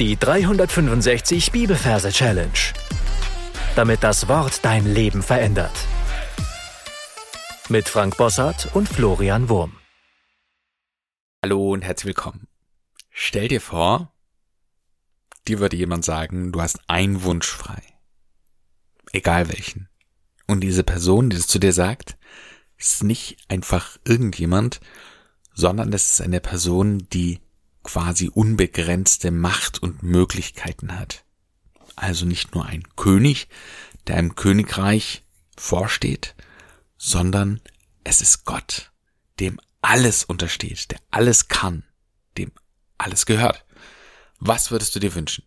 Die 365 Bibelverse Challenge. Damit das Wort dein Leben verändert. Mit Frank Bossart und Florian Wurm. Hallo und herzlich willkommen. Stell dir vor, dir würde jemand sagen, du hast einen Wunsch frei. Egal welchen. Und diese Person, die es zu dir sagt, ist nicht einfach irgendjemand, sondern es ist eine Person, die quasi unbegrenzte Macht und Möglichkeiten hat. Also nicht nur ein König, der einem Königreich vorsteht, sondern es ist Gott, dem alles untersteht, der alles kann, dem alles gehört. Was würdest du dir wünschen?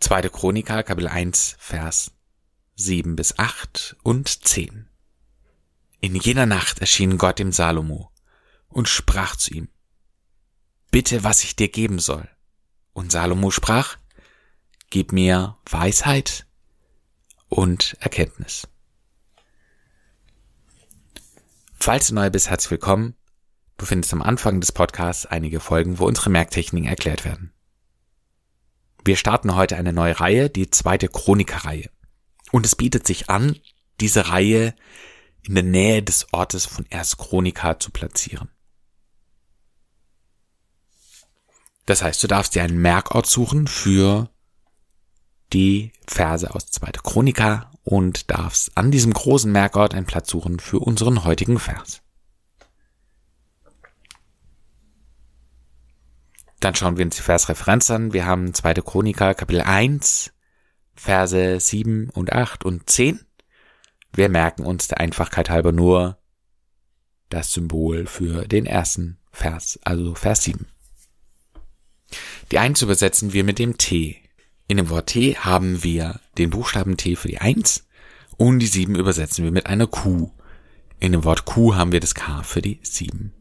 Zweite Chroniker, Kapitel 1, Vers 7 bis 8 und 10. In jener Nacht erschien Gott dem Salomo und sprach zu ihm, Bitte, was ich dir geben soll. Und Salomo sprach, Gib mir Weisheit und Erkenntnis. Falls du neu bist, herzlich willkommen. Du findest am Anfang des Podcasts einige Folgen, wo unsere Merktechniken erklärt werden. Wir starten heute eine neue Reihe, die zweite Chroniker-Reihe. Und es bietet sich an, diese Reihe in der Nähe des Ortes von Erst Chronika zu platzieren. Das heißt, du darfst dir einen Merkort suchen für die Verse aus 2. Chronika und darfst an diesem großen Merkort einen Platz suchen für unseren heutigen Vers. Dann schauen wir uns die Versreferenz an. Wir haben 2. Chronika, Kapitel 1, Verse 7 und 8 und 10. Wir merken uns der Einfachkeit halber nur das Symbol für den ersten Vers, also Vers 7. Die 1 übersetzen wir mit dem T. In dem Wort T haben wir den Buchstaben T für die 1 und die 7 übersetzen wir mit einer Q. In dem Wort Q haben wir das K für die 7.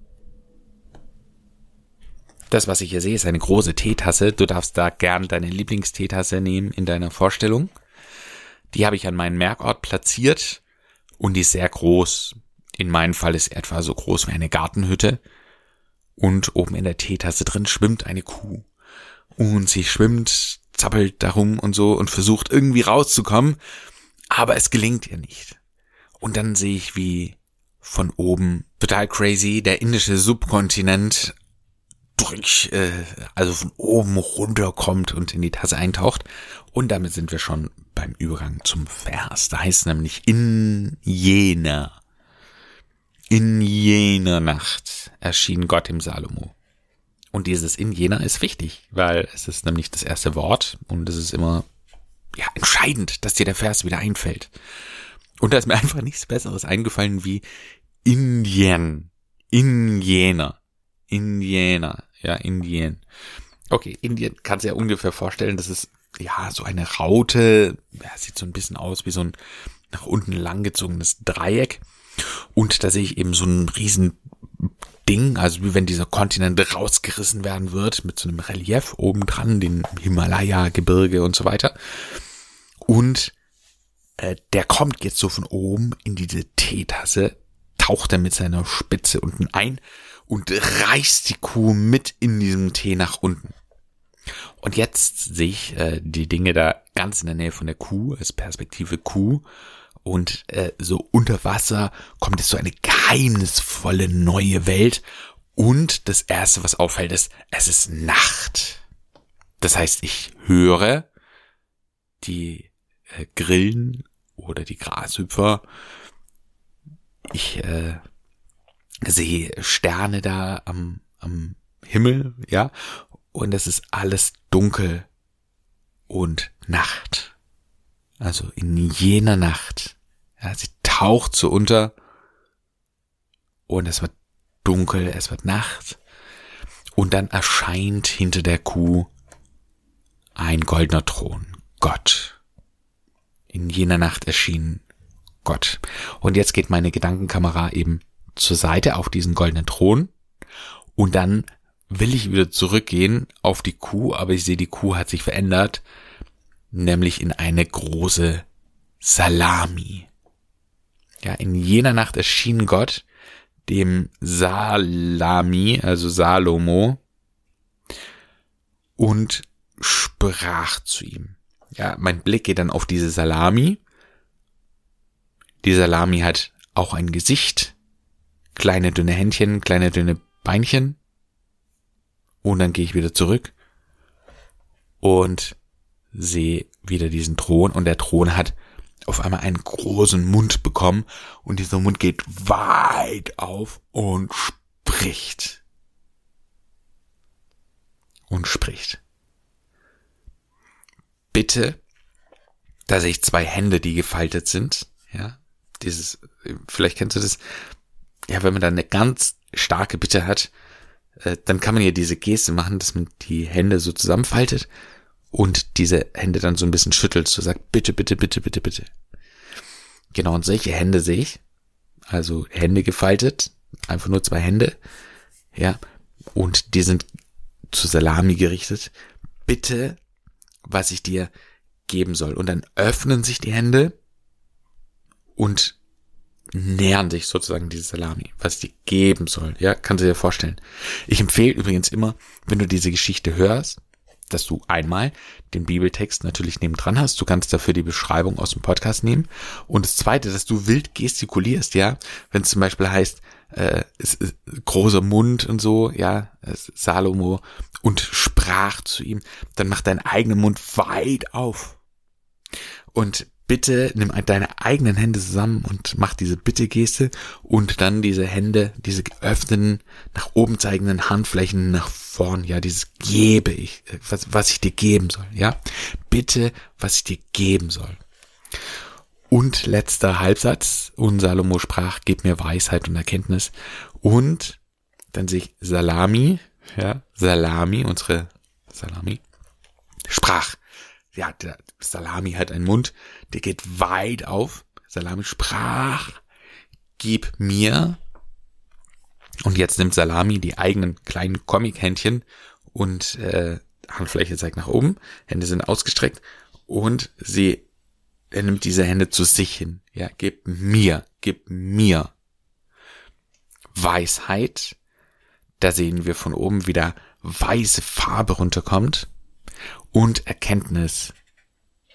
Das, was ich hier sehe, ist eine große Teetasse. Du darfst da gern deine Lieblingsteetasse nehmen in deiner Vorstellung. Die habe ich an meinen Merkort platziert und die ist sehr groß. In meinem Fall ist sie etwa so groß wie eine Gartenhütte. Und oben in der Teetasse drin schwimmt eine Kuh. Und sie schwimmt, zappelt darum und so und versucht irgendwie rauszukommen, aber es gelingt ihr nicht. Und dann sehe ich, wie von oben total crazy der indische Subkontinent durch, äh, also von oben runterkommt und in die Tasse eintaucht. Und damit sind wir schon beim Übergang zum Vers. Da heißt es nämlich in jener, jener Nacht erschien Gott im Salomo. Und dieses in jener ist wichtig, weil es ist nämlich das erste Wort und es ist immer ja, entscheidend, dass dir der Vers wieder einfällt. Und da ist mir einfach nichts Besseres eingefallen wie Indien, in jener, Indianer, ja, Indien. Okay, Indien kannst du ja ungefähr vorstellen, das ist ja so eine Raute, ja, sieht so ein bisschen aus wie so ein nach unten langgezogenes Dreieck. Und da sehe ich eben so ein riesen Ding, also wie wenn dieser Kontinent rausgerissen werden wird, mit so einem Relief obendran, den Himalaya-Gebirge und so weiter. Und äh, der kommt jetzt so von oben in diese Teetasse, taucht er mit seiner Spitze unten ein und reißt die Kuh mit in diesem Tee nach unten. Und jetzt sehe ich äh, die Dinge da ganz in der Nähe von der Kuh, als Perspektive Kuh und äh, so unter Wasser kommt es so eine geheimnisvolle neue Welt und das erste, was auffällt, ist, es ist Nacht. Das heißt, ich höre die äh, Grillen oder die Grashüpfer. Ich äh, sehe Sterne da am, am Himmel, ja, und es ist alles dunkel und Nacht. Also in jener Nacht ja, sie taucht so unter und es wird dunkel, es wird Nacht und dann erscheint hinter der Kuh ein goldener Thron, Gott. In jener Nacht erschien Gott. Und jetzt geht meine Gedankenkamera eben zur Seite auf diesen goldenen Thron und dann will ich wieder zurückgehen auf die Kuh, aber ich sehe, die Kuh hat sich verändert, nämlich in eine große Salami. Ja, in jener Nacht erschien Gott dem Salami, also Salomo, und sprach zu ihm. Ja, mein Blick geht dann auf diese Salami. Die Salami hat auch ein Gesicht, kleine dünne Händchen, kleine dünne Beinchen. Und dann gehe ich wieder zurück und sehe wieder diesen Thron und der Thron hat auf einmal einen großen Mund bekommen und dieser Mund geht weit auf und spricht. Und spricht. Bitte, da sehe ich zwei Hände, die gefaltet sind, ja, dieses, vielleicht kennst du das, ja, wenn man da eine ganz starke Bitte hat, äh, dann kann man ja diese Geste machen, dass man die Hände so zusammenfaltet und diese Hände dann so ein bisschen schüttelt, so sagt, bitte, bitte, bitte, bitte, bitte. Genau, und solche Hände sehe ich. Also Hände gefaltet, einfach nur zwei Hände, ja, und die sind zu Salami gerichtet. Bitte, was ich dir geben soll. Und dann öffnen sich die Hände und nähern sich sozusagen diese Salami, was ich dir geben soll. Ja, kannst du dir vorstellen. Ich empfehle übrigens immer, wenn du diese Geschichte hörst, dass du einmal den Bibeltext natürlich nebendran hast. Du kannst dafür die Beschreibung aus dem Podcast nehmen. Und das zweite, dass du wild gestikulierst, ja. Wenn es zum Beispiel heißt, äh, es, es, großer Mund und so, ja, Salomo und sprach zu ihm, dann mach deinen eigenen Mund weit auf. Und bitte nimm deine eigenen Hände zusammen und mach diese Bitte-Geste und dann diese Hände, diese geöffneten, nach oben zeigenden Handflächen nach vorn, ja, dieses gebe ich, was, was ich dir geben soll, ja. Bitte, was ich dir geben soll. Und letzter Halbsatz, und Salomo sprach, gib mir Weisheit und Erkenntnis. Und dann sehe ich Salami, ja, Salami, unsere Salami, sprach, ja, der Salami hat einen Mund, der geht weit auf. Salami sprach, gib mir. Und jetzt nimmt Salami die eigenen kleinen Comic-Händchen und äh, Handfläche zeigt nach oben, Hände sind ausgestreckt und sie, er nimmt diese Hände zu sich hin. Ja, gib mir, gib mir Weisheit. Da sehen wir von oben wieder weiße Farbe runterkommt und Erkenntnis.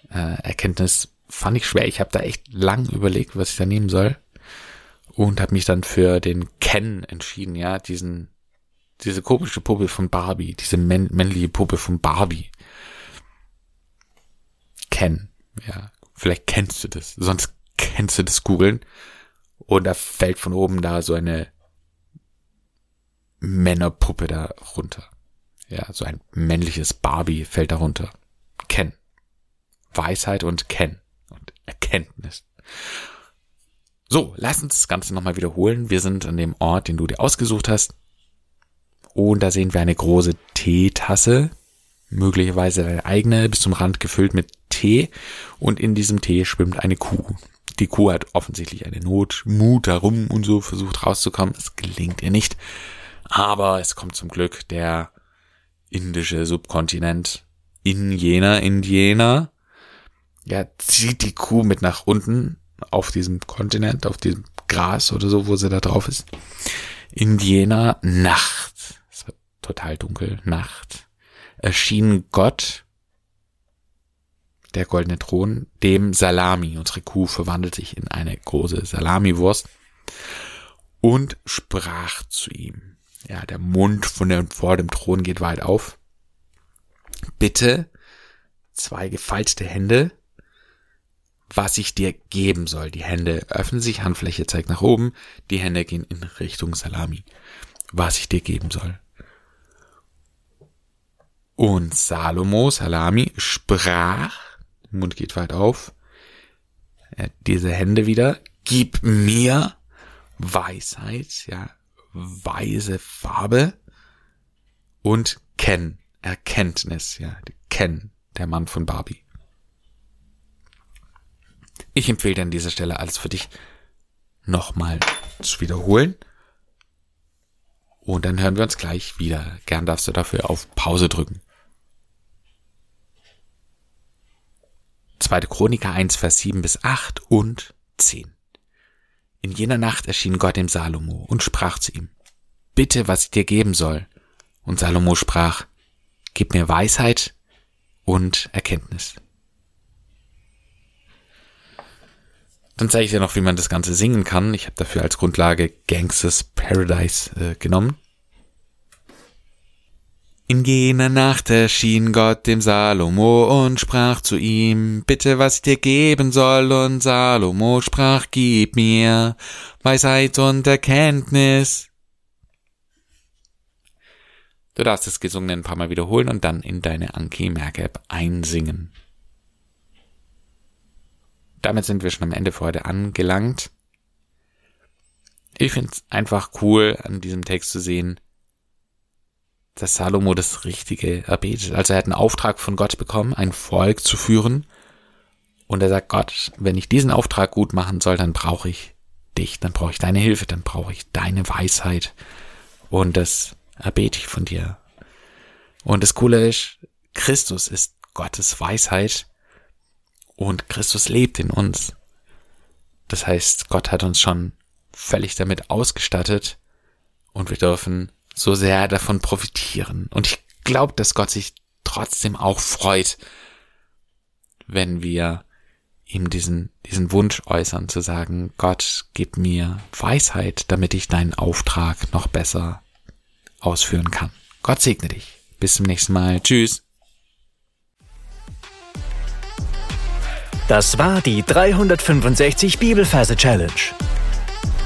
Äh, Erkenntnis fand ich schwer. Ich habe da echt lang überlegt, was ich da nehmen soll und habe mich dann für den Ken entschieden, ja, diesen diese komische Puppe von Barbie, diese männ männliche Puppe von Barbie. Ken, ja, vielleicht kennst du das, sonst kennst du das googeln und da fällt von oben da so eine Männerpuppe da runter. Ja, so ein männliches Barbie fällt darunter. Ken. Weisheit und Ken. Und Erkenntnis. So, lass uns das Ganze nochmal wiederholen. Wir sind an dem Ort, den du dir ausgesucht hast. Und da sehen wir eine große Teetasse. Möglicherweise deine eigene, bis zum Rand gefüllt mit Tee. Und in diesem Tee schwimmt eine Kuh. Die Kuh hat offensichtlich eine Not, Mut herum und so versucht rauszukommen. Es gelingt ihr nicht. Aber es kommt zum Glück der indische Subkontinent in jener Indianer, ja, zieht die Kuh mit nach unten auf diesem Kontinent, auf diesem Gras oder so, wo sie da drauf ist. Indianer, Nacht. Es wird total dunkel, Nacht. Erschien Gott, der goldene Thron, dem Salami. Unsere Kuh verwandelt sich in eine große Salamiwurst und sprach zu ihm ja, der Mund von dem, vor dem Thron geht weit auf. Bitte zwei gefaltete Hände, was ich dir geben soll. Die Hände öffnen sich, Handfläche zeigt nach oben, die Hände gehen in Richtung Salami, was ich dir geben soll. Und Salomo, Salami, sprach, Mund geht weit auf, diese Hände wieder, gib mir Weisheit, ja, weiße Farbe und Ken, Erkenntnis, ja, Ken, der Mann von Barbie. Ich empfehle dir an dieser Stelle alles für dich nochmal zu wiederholen. Und dann hören wir uns gleich wieder. Gern darfst du dafür auf Pause drücken. 2. Chroniker 1, Vers 7 bis 8 und 10. In jener Nacht erschien Gott dem Salomo und sprach zu ihm, Bitte, was ich dir geben soll. Und Salomo sprach, gib mir Weisheit und Erkenntnis. Dann zeige ich dir noch, wie man das Ganze singen kann. Ich habe dafür als Grundlage Gangsters Paradise äh, genommen. In jener Nacht erschien Gott dem Salomo und sprach zu ihm, Bitte, was ich dir geben soll, und Salomo sprach, Gib mir Weisheit und Erkenntnis. Du darfst das Gesungene ein paar Mal wiederholen und dann in deine Anki Merk App einsingen. Damit sind wir schon am Ende für heute angelangt. Ich finde es einfach cool, an diesem Text zu sehen, dass Salomo das Richtige erbetet. Also er hat einen Auftrag von Gott bekommen, ein Volk zu führen. Und er sagt, Gott, wenn ich diesen Auftrag gut machen soll, dann brauche ich dich, dann brauche ich deine Hilfe, dann brauche ich deine Weisheit. Und das erbete ich von dir. Und das Coole ist, Christus ist Gottes Weisheit und Christus lebt in uns. Das heißt, Gott hat uns schon völlig damit ausgestattet und wir dürfen so sehr davon profitieren. Und ich glaube, dass Gott sich trotzdem auch freut, wenn wir ihm diesen, diesen Wunsch äußern, zu sagen, Gott, gib mir Weisheit, damit ich deinen Auftrag noch besser ausführen kann. Gott segne dich. Bis zum nächsten Mal. Tschüss. Das war die 365 Bibelferse Challenge.